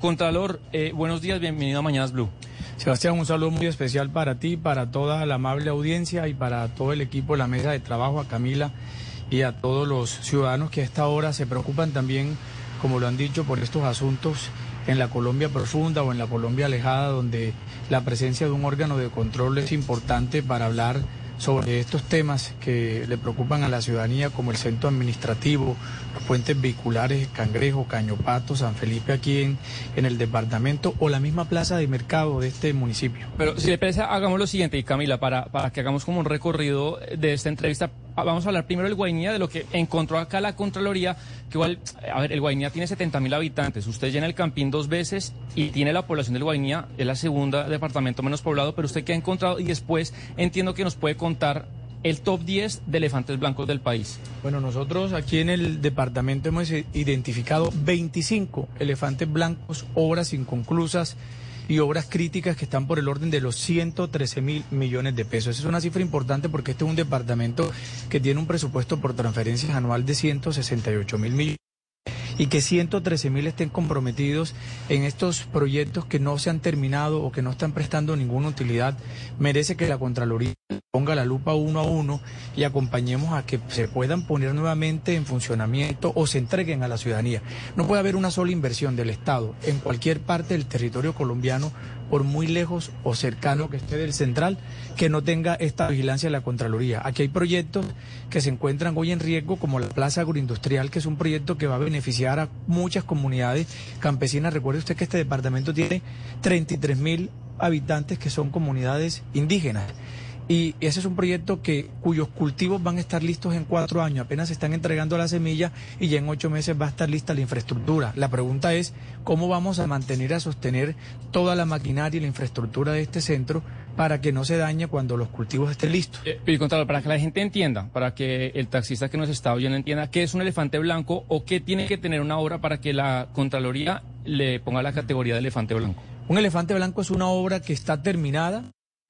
Contralor, eh, buenos días, bienvenido a Mañanas Blue. Sebastián, un saludo muy especial para ti, para toda la amable audiencia y para todo el equipo de la mesa de trabajo, a Camila y a todos los ciudadanos que a esta hora se preocupan también, como lo han dicho, por estos asuntos en la Colombia profunda o en la Colombia alejada, donde la presencia de un órgano de control es importante para hablar sobre estos temas que le preocupan a la ciudadanía, como el centro administrativo, los puentes vehiculares, Cangrejo, Cañopato, San Felipe aquí en, en el departamento o la misma plaza de mercado de este municipio. Pero si le parece, hagamos lo siguiente, y Camila, para, para que hagamos como un recorrido de esta entrevista, vamos a hablar primero del Guainía, de lo que encontró acá la Contraloría, que igual, a ver, el Guainía tiene 70 mil habitantes, usted llena el Campín dos veces y tiene la población del Guainía, es la segunda departamento menos poblado, pero usted qué ha encontrado y después entiendo que nos puede contar el top 10 de elefantes blancos del país. Bueno, nosotros aquí en el departamento hemos identificado 25 elefantes blancos, obras inconclusas y obras críticas que están por el orden de los 113 mil millones de pesos. Esa es una cifra importante porque este es un departamento que tiene un presupuesto por transferencias anual de 168 mil millones y que 113 mil estén comprometidos en estos proyectos que no se han terminado o que no están prestando ninguna utilidad, merece que la Contraloría ponga la lupa uno a uno y acompañemos a que se puedan poner nuevamente en funcionamiento o se entreguen a la ciudadanía. No puede haber una sola inversión del Estado en cualquier parte del territorio colombiano por muy lejos o cercano que esté del central, que no tenga esta vigilancia de la Contraloría. Aquí hay proyectos que se encuentran hoy en riesgo, como la Plaza Agroindustrial, que es un proyecto que va a beneficiar a muchas comunidades campesinas. Recuerde usted que este departamento tiene 33 mil habitantes que son comunidades indígenas. Y ese es un proyecto que, cuyos cultivos van a estar listos en cuatro años, apenas se están entregando la semilla y ya en ocho meses va a estar lista la infraestructura. La pregunta es, ¿cómo vamos a mantener, a sostener toda la maquinaria y la infraestructura de este centro para que no se dañe cuando los cultivos estén listos? Eh, y Contralor, para que la gente entienda, para que el taxista que nos está oyendo entienda qué es un elefante blanco o qué tiene que tener una obra para que la Contraloría le ponga la categoría de elefante blanco. Un elefante blanco es una obra que está terminada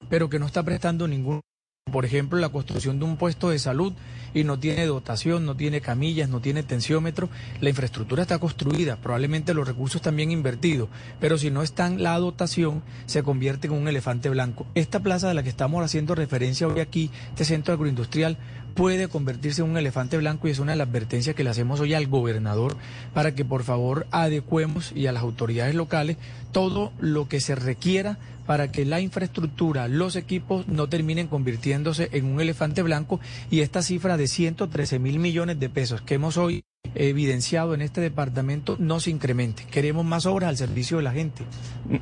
pero que no está prestando ningún por ejemplo, la construcción de un puesto de salud y no tiene dotación, no tiene camillas, no tiene tensiómetro, la infraestructura está construida, probablemente los recursos también invertidos, pero si no está en la dotación, se convierte en un elefante blanco. Esta plaza de la que estamos haciendo referencia hoy aquí, este centro agroindustrial, puede convertirse en un elefante blanco y es una de las advertencias que le hacemos hoy al gobernador para que por favor adecuemos y a las autoridades locales todo lo que se requiera para que la infraestructura, los equipos no terminen convirtiéndose en un elefante blanco y esta cifra de 113 mil millones de pesos que hemos hoy evidenciado en este departamento no se incremente. Queremos más obras al servicio de la gente.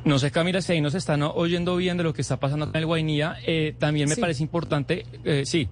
No sé, Camila, si ahí nos están oyendo bien de lo que está pasando en el Guainía, eh, también me parece importante, eh, sí,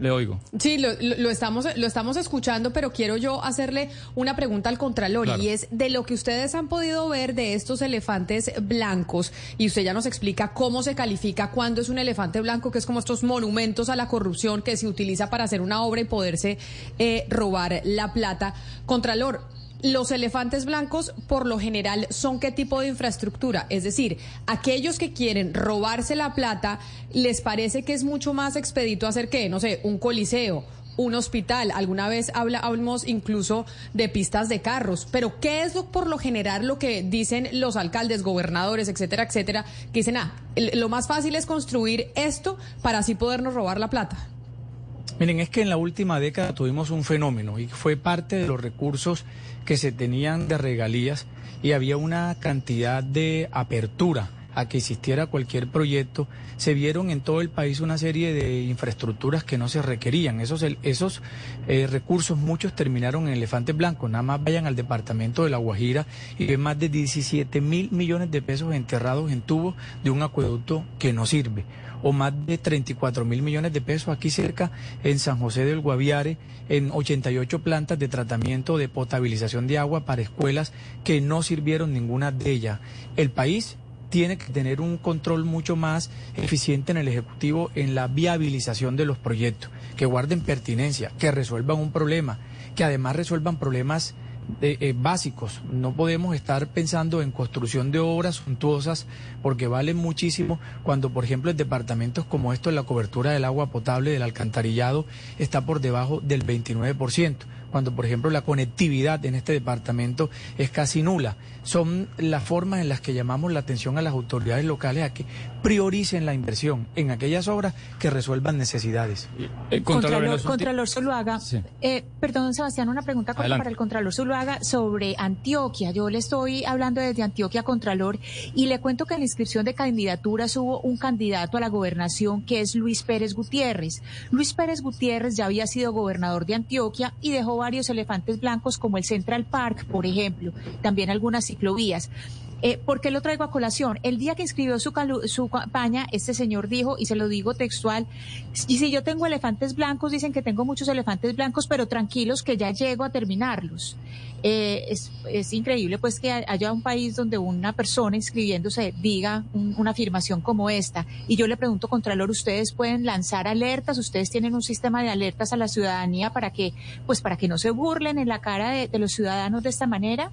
le oigo. Sí, lo, estamos, lo estamos escuchando, pero quiero yo hacerle una pregunta al Contralor y es de lo que ustedes han podido ver de estos elefantes blancos y usted ya nos explica cómo se califica cuándo es un elefante blanco, que es como estos monumentos a la corrupción que se utiliza para hacer una obra y poderse eh, robar la plata. Contralor, los elefantes blancos, por lo general, son qué tipo de infraestructura? Es decir, aquellos que quieren robarse la plata, ¿les parece que es mucho más expedito hacer qué? No sé, un coliseo, un hospital. Alguna vez hablamos incluso de pistas de carros. Pero ¿qué es lo, por lo general lo que dicen los alcaldes, gobernadores, etcétera, etcétera? Que dicen, ah, lo más fácil es construir esto para así podernos robar la plata. Miren, es que en la última década tuvimos un fenómeno y fue parte de los recursos que se tenían de regalías y había una cantidad de apertura a que existiera cualquier proyecto, se vieron en todo el país una serie de infraestructuras que no se requerían. Esos, esos eh, recursos, muchos terminaron en elefantes blancos. Nada más vayan al departamento de La Guajira y ven más de 17 mil millones de pesos enterrados en tubos de un acueducto que no sirve o más de 34 mil millones de pesos aquí cerca en San José del Guaviare, en 88 plantas de tratamiento de potabilización de agua para escuelas que no sirvieron ninguna de ellas. El país tiene que tener un control mucho más eficiente en el Ejecutivo en la viabilización de los proyectos, que guarden pertinencia, que resuelvan un problema, que además resuelvan problemas eh, básicos. No podemos estar pensando en construcción de obras suntuosas porque valen muchísimo cuando, por ejemplo, en departamentos como estos la cobertura del agua potable del alcantarillado está por debajo del 29% cuando por ejemplo la conectividad en este departamento es casi nula. Son las formas en las que llamamos la atención a las autoridades locales a que prioricen la inversión en aquellas obras que resuelvan necesidades. Eh, Contralor, Contralor Zuluaga, eh, perdón Sebastián, una pregunta para el Contralor Zuluaga sobre Antioquia. Yo le estoy hablando desde Antioquia, Contralor, y le cuento que en la inscripción de candidaturas hubo un candidato a la gobernación que es Luis Pérez Gutiérrez. Luis Pérez Gutiérrez ya había sido gobernador de Antioquia y dejó varios elefantes blancos como el Central Park, por ejemplo, también algunas ciclovías. Eh, ¿Por qué lo traigo a colación? El día que inscribió su, su campaña, este señor dijo, y se lo digo textual, y si yo tengo elefantes blancos, dicen que tengo muchos elefantes blancos, pero tranquilos que ya llego a terminarlos. Eh, es, increíble pues que haya un país donde una persona inscribiéndose diga una afirmación como esta. Y yo le pregunto, Contralor, ¿ustedes pueden lanzar alertas? ¿Ustedes tienen un sistema de alertas a la ciudadanía para que, pues para que no se burlen en la cara de los ciudadanos de esta manera?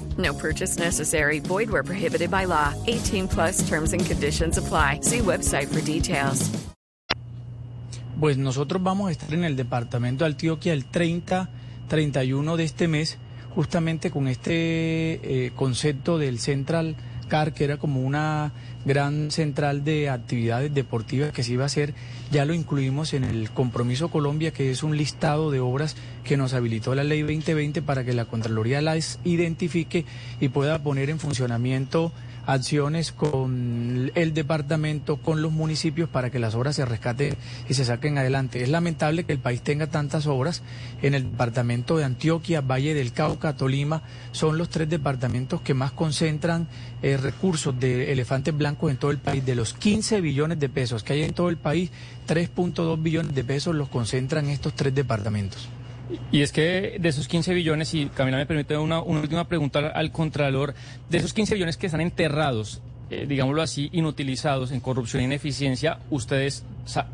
No purchase necessary. Void where prohibited by law. 18 plus terms and conditions apply. See website for details. Pues nosotros vamos a estar en el departamento de Antioquia el 30, 31 de este mes, justamente con este eh, concepto del Central Car, que era como una gran central de actividades deportivas que se iba a hacer, ya lo incluimos en el Compromiso Colombia, que es un listado de obras que nos habilitó la Ley 2020 para que la Contraloría las identifique y pueda poner en funcionamiento acciones con el departamento, con los municipios para que las obras se rescaten y se saquen adelante. Es lamentable que el país tenga tantas obras. En el departamento de Antioquia, Valle del Cauca, Tolima, son los tres departamentos que más concentran eh, recursos de elefantes blancos en todo el país. De los 15 billones de pesos que hay en todo el país, 3.2 billones de pesos los concentran estos tres departamentos. Y es que de esos 15 billones, y Camila me permite una, última pregunta al Contralor, de esos 15 billones que están enterrados, eh, digámoslo así, inutilizados en corrupción e ineficiencia, ustedes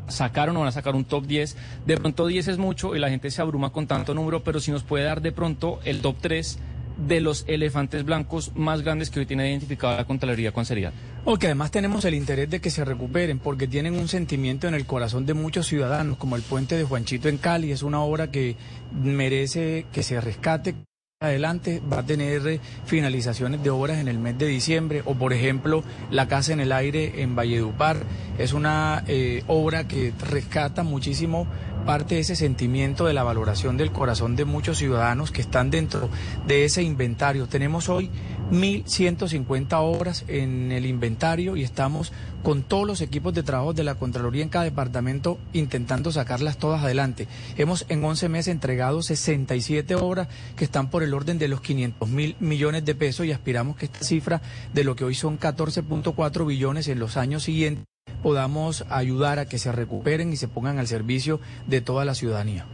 sacaron o van a sacar un top 10. De pronto 10 es mucho y la gente se abruma con tanto número, pero si nos puede dar de pronto el top 3 de los elefantes blancos más grandes que hoy tiene identificada la Contraloría, ¿cuál sería? O que además tenemos el interés de que se recuperen, porque tienen un sentimiento en el corazón de muchos ciudadanos, como el puente de Juanchito en Cali, es una obra que merece que se rescate. Adelante va a tener finalizaciones de obras en el mes de diciembre o por ejemplo la casa en el aire en Valledupar. Es una eh, obra que rescata muchísimo parte de ese sentimiento de la valoración del corazón de muchos ciudadanos que están dentro de ese inventario. Tenemos hoy 1.150 obras en el inventario y estamos con todos los equipos de trabajo de la Contraloría en cada departamento intentando sacarlas todas adelante. Hemos en 11 meses entregado 67 obras que están por el orden de los 500 mil millones de pesos y aspiramos que esta cifra de lo que hoy son 14.4 billones en los años siguientes podamos ayudar a que se recuperen y se pongan al servicio de toda la ciudadanía.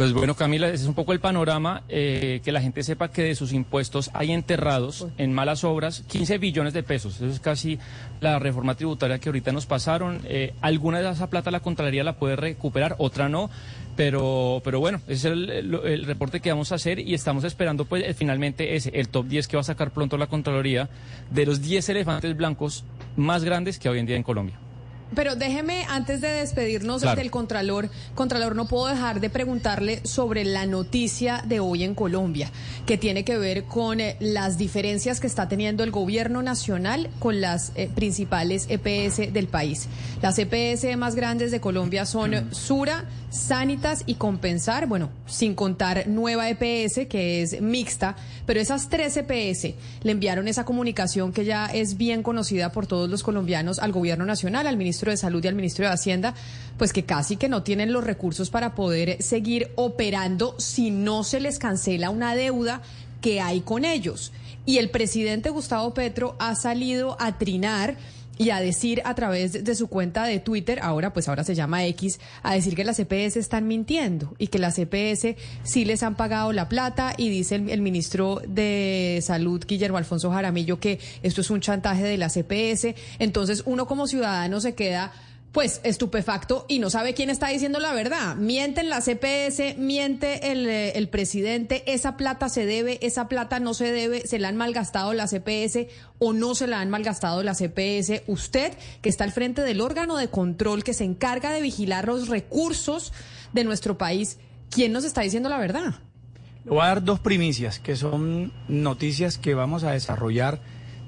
Pues bueno, Camila, ese es un poco el panorama, eh, que la gente sepa que de sus impuestos hay enterrados en malas obras 15 billones de pesos. Eso es casi la reforma tributaria que ahorita nos pasaron. Eh, alguna de esa plata la Contraloría la puede recuperar, otra no. Pero, pero bueno, ese es el, reporte que vamos a hacer y estamos esperando pues eh, finalmente ese, el top 10 que va a sacar pronto la Contraloría de los 10 elefantes blancos más grandes que hoy en día en Colombia. pero déjeme, antes de despedirnos del Contralor, Contralor, no puedo dejar de preguntarle sobre la noticia de hoy en Colombia, que tiene que ver con eh, las diferencias que está teniendo el gobierno nacional con las eh, principales EPS del país. Las EPS más grandes de Colombia son mm. Sura, Sanitas y Compensar, bueno, sin contar Nueva EPS, que es mixta, pero esas tres EPS le enviaron esa comunicación que ya es bien conocida por todos los colombianos al gobierno nacional, al ministro de Salud y al ministro de Hacienda, pues que casi que no tienen los recursos para poder seguir operando si no se les cancela una deuda que hay con ellos. Y el presidente Gustavo Petro ha salido a trinar y a decir a través de su cuenta de Twitter, ahora pues ahora se llama X, a decir que las CPS e están mintiendo y que las CPS e sí les han pagado la plata y dice el, ministro de Salud, Guillermo Alfonso Jaramillo, que esto es un chantaje de la CPS. E Entonces uno como ciudadano se queda pues estupefacto y no sabe quién está diciendo la verdad. Mienten la CPS, miente el, eh, el, presidente, esa plata se debe, esa plata no se debe, se la han malgastado la CPS o no se la han malgastado la CPS. Usted, que está al frente del órgano de control que se encarga de vigilar los recursos de nuestro país, ¿quién nos está diciendo la verdad? Le voy a dar dos primicias, que son noticias que vamos a desarrollar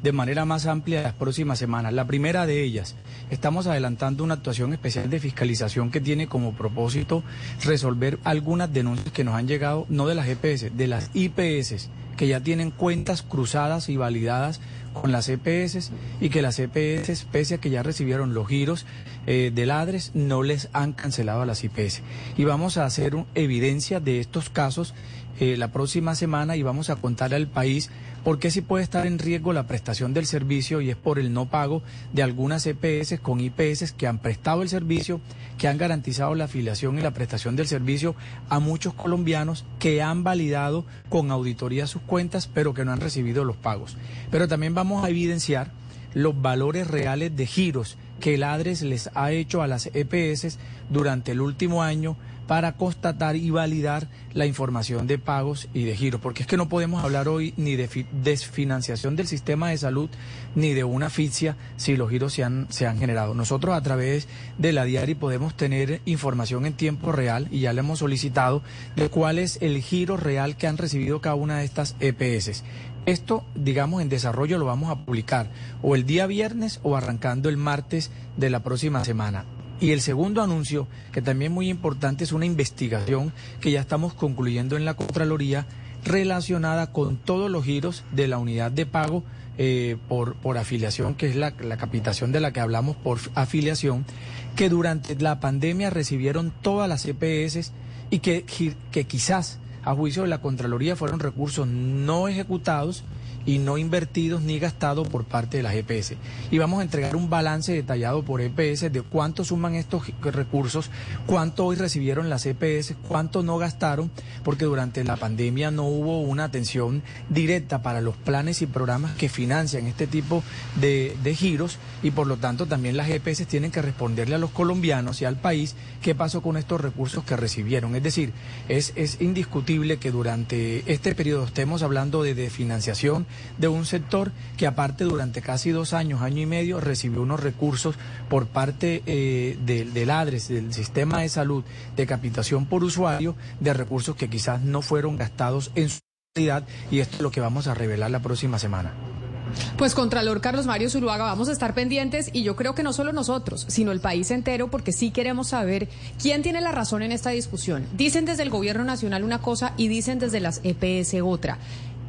de manera más amplia las próximas semanas. La primera de ellas, estamos adelantando una actuación especial de fiscalización que tiene como propósito resolver algunas denuncias que nos han llegado, no de las EPS, de las IPS, que ya tienen cuentas cruzadas y validadas con las EPS y que las EPS, pese a que ya recibieron los giros eh, de ladres, no les han cancelado a las IPS. Y vamos a hacer evidencia de estos casos eh, la próxima semana y vamos a contar al país por qué sí puede estar en riesgo la prestación del servicio y es por el no pago de algunas EPS con IPS que han prestado el servicio, que han garantizado la afiliación y la prestación del servicio a muchos colombianos que han validado con auditoría sus cuentas pero que no han recibido los pagos. Pero también vamos a evidenciar los valores reales de giros que el ADRES les ha hecho a las EPS durante el último año para constatar y validar la información de pagos y de giros, porque es que no podemos hablar hoy ni de desfinanciación del sistema de salud ni de una asfixia si los giros se han, se han generado. Nosotros a través de la diaria podemos tener información en tiempo real y ya le hemos solicitado de cuál es el giro real que han recibido cada una de estas EPS. Esto, digamos, en desarrollo lo vamos a publicar o el día viernes o arrancando el martes de la próxima semana. Y el segundo anuncio, que también muy importante, es una investigación que ya estamos concluyendo en la Contraloría relacionada con todos los giros de la unidad de pago eh, por, por afiliación, que es la, capitación de la que hablamos por afiliación, que durante la pandemia recibieron todas las EPS y que, que quizás a juicio de la Contraloría fueron recursos no ejecutados y no invertidos ni gastados por parte de las EPS. Y vamos a entregar un balance detallado por EPS de cuánto suman estos recursos, cuánto hoy recibieron las EPS, cuánto no gastaron, porque durante la pandemia no hubo una atención directa para los planes y programas que financian este tipo de, giros y por lo tanto también las EPS tienen que responderle a los colombianos y al país qué pasó con estos recursos que recibieron. Es decir, es, es indiscutible que durante este periodo estemos hablando de, de financiación de un sector que aparte durante casi dos años, año y medio, recibió unos recursos por parte eh, del ADRES, del sistema de salud, de capitación por usuario, de recursos que quizás no fueron gastados en su realidad y esto es lo que vamos a revelar la próxima semana. Pues Contralor Carlos Mario Zuluaga, vamos a estar pendientes y yo creo que no solo nosotros, sino el país entero, porque sí queremos saber quién tiene la razón en esta discusión. Dicen desde el Gobierno Nacional una cosa y dicen desde las EPS otra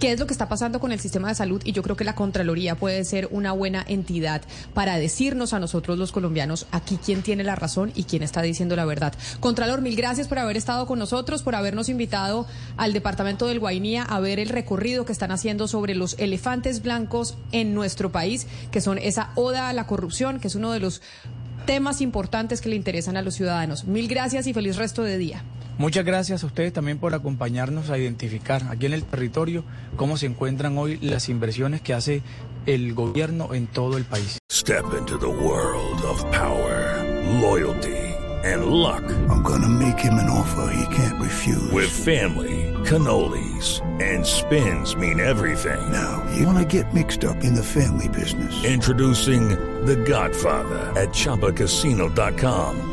qué es lo que está pasando con el sistema de salud y yo creo que la Contraloría puede ser una buena entidad para decirnos a nosotros los colombianos aquí quién tiene la razón y quién está diciendo la verdad. Contralor, mil gracias por haber estado con nosotros, por habernos invitado al departamento del Guainía a ver el recorrido que están haciendo sobre los elefantes blancos en nuestro país, que son esa oda a la corrupción, que es uno de los temas importantes que le interesan a los ciudadanos. Mil gracias y feliz resto de día. Muchas gracias a ustedes también por acompañarnos a identificar aquí en el territorio cómo se encuentran hoy las inversiones que hace el gobierno en todo el país. Step into the world of power, loyalty. and luck. I'm gonna make him an offer he can't refuse. With family, cannolis, and spins mean everything. Now, you wanna get mixed up in the family business. Introducing The Godfather at ChumbaCasino.com.